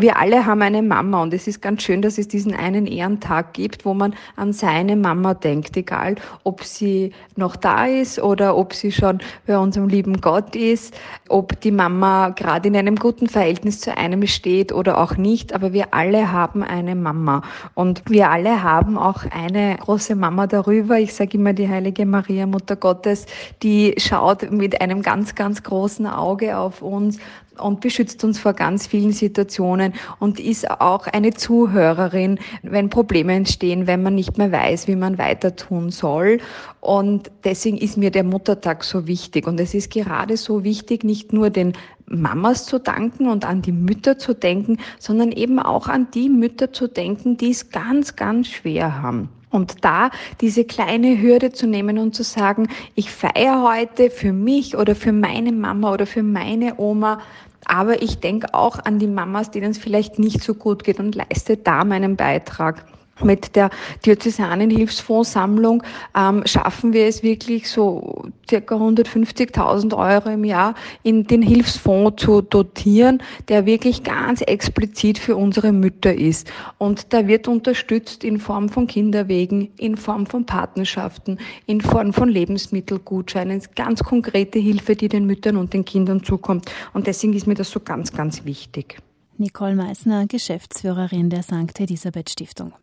wir alle haben eine Mama und es ist ganz schön, dass es diesen einen Ehrentag gibt, wo man an seine Mama denkt, egal ob sie noch da ist oder ob sie schon bei unserem lieben Gott ist, ob die Mama gerade in einem guten Verhältnis zu einem steht oder auch nicht, aber wir alle haben eine Mama und wir alle haben auch eine große Mama darüber. Ich sage immer die heilige Maria, Mutter Gottes, die schaut mit einem ganz, ganz großen Auge auf uns und beschützt uns vor ganz vielen Situationen und ist auch eine Zuhörerin, wenn Probleme entstehen, wenn man nicht mehr weiß, wie man weiter tun soll. Und deswegen ist mir der Muttertag so wichtig. Und es ist gerade so wichtig, nicht nur den Mamas zu danken und an die Mütter zu denken, sondern eben auch an die Mütter zu denken, die es ganz, ganz schwer haben. Und da diese kleine Hürde zu nehmen und zu sagen, ich feiere heute für mich oder für meine Mama oder für meine Oma aber ich denke auch an die Mamas, denen es vielleicht nicht so gut geht und leiste da meinen Beitrag mit der Diözesanen Hilfsfondssammlung ähm, schaffen wir es wirklich so circa 150.000 Euro im Jahr in den Hilfsfonds zu dotieren, der wirklich ganz explizit für unsere Mütter ist. Und da wird unterstützt in Form von Kinderwegen, in Form von Partnerschaften, in Form von Lebensmittelgutscheinen, ganz konkrete Hilfe, die den Müttern und den Kindern zukommt. Und deswegen ist mir das so ganz, ganz wichtig. Nicole Meissner, Geschäftsführerin der St. Elisabeth Stiftung.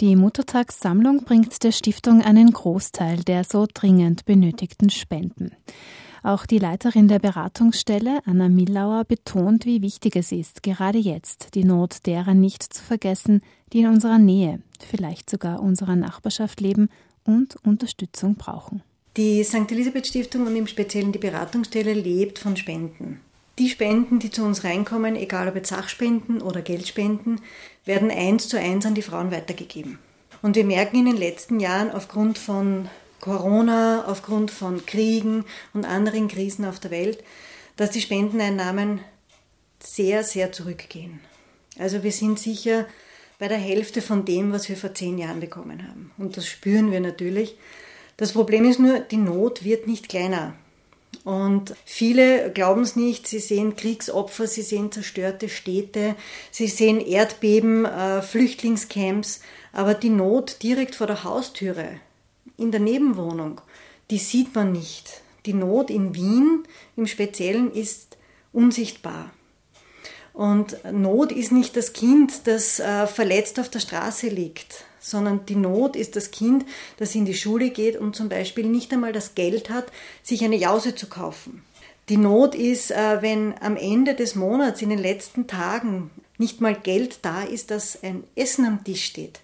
Die Muttertagssammlung bringt der Stiftung einen Großteil der so dringend benötigten Spenden. Auch die Leiterin der Beratungsstelle, Anna Millauer, betont, wie wichtig es ist, gerade jetzt die Not derer nicht zu vergessen, die in unserer Nähe, vielleicht sogar unserer Nachbarschaft leben und Unterstützung brauchen. Die St. Elisabeth Stiftung und im Speziellen die Beratungsstelle lebt von Spenden. Die Spenden, die zu uns reinkommen, egal ob jetzt Sachspenden oder Geldspenden, werden eins zu eins an die Frauen weitergegeben. Und wir merken in den letzten Jahren aufgrund von Corona, aufgrund von Kriegen und anderen Krisen auf der Welt, dass die Spendeneinnahmen sehr, sehr zurückgehen. Also wir sind sicher bei der Hälfte von dem, was wir vor zehn Jahren bekommen haben. Und das spüren wir natürlich. Das Problem ist nur, die Not wird nicht kleiner. Und viele glauben es nicht, sie sehen Kriegsopfer, sie sehen zerstörte Städte, sie sehen Erdbeben, äh, Flüchtlingscamps, aber die Not direkt vor der Haustüre, in der Nebenwohnung, die sieht man nicht. Die Not in Wien im Speziellen ist unsichtbar. Und Not ist nicht das Kind, das äh, verletzt auf der Straße liegt, sondern die Not ist das Kind, das in die Schule geht und zum Beispiel nicht einmal das Geld hat, sich eine Jause zu kaufen. Die Not ist, äh, wenn am Ende des Monats, in den letzten Tagen, nicht mal Geld da ist, dass ein Essen am Tisch steht.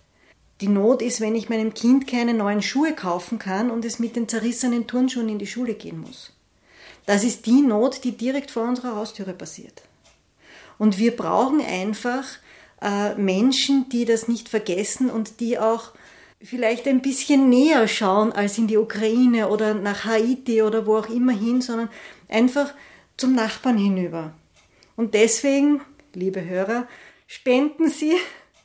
Die Not ist, wenn ich meinem Kind keine neuen Schuhe kaufen kann und es mit den zerrissenen Turnschuhen in die Schule gehen muss. Das ist die Not, die direkt vor unserer Haustüre passiert. Und wir brauchen einfach äh, Menschen, die das nicht vergessen und die auch vielleicht ein bisschen näher schauen als in die Ukraine oder nach Haiti oder wo auch immer hin, sondern einfach zum Nachbarn hinüber. Und deswegen, liebe Hörer, spenden Sie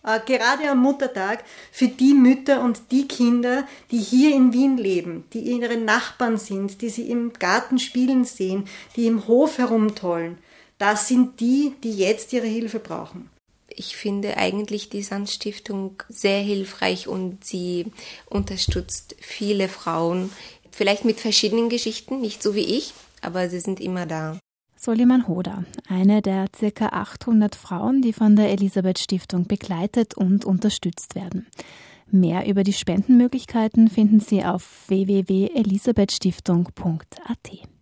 äh, gerade am Muttertag für die Mütter und die Kinder, die hier in Wien leben, die ihre Nachbarn sind, die sie im Garten spielen sehen, die im Hof herumtollen. Das sind die, die jetzt ihre Hilfe brauchen ich finde eigentlich die Sandstiftung sehr hilfreich und sie unterstützt viele Frauen, vielleicht mit verschiedenen Geschichten, nicht so wie ich, aber sie sind immer da. Soliman Hoda, eine der ca. 800 Frauen, die von der Elisabeth Stiftung begleitet und unterstützt werden. Mehr über die Spendenmöglichkeiten finden Sie auf www.elisabethstiftung.at.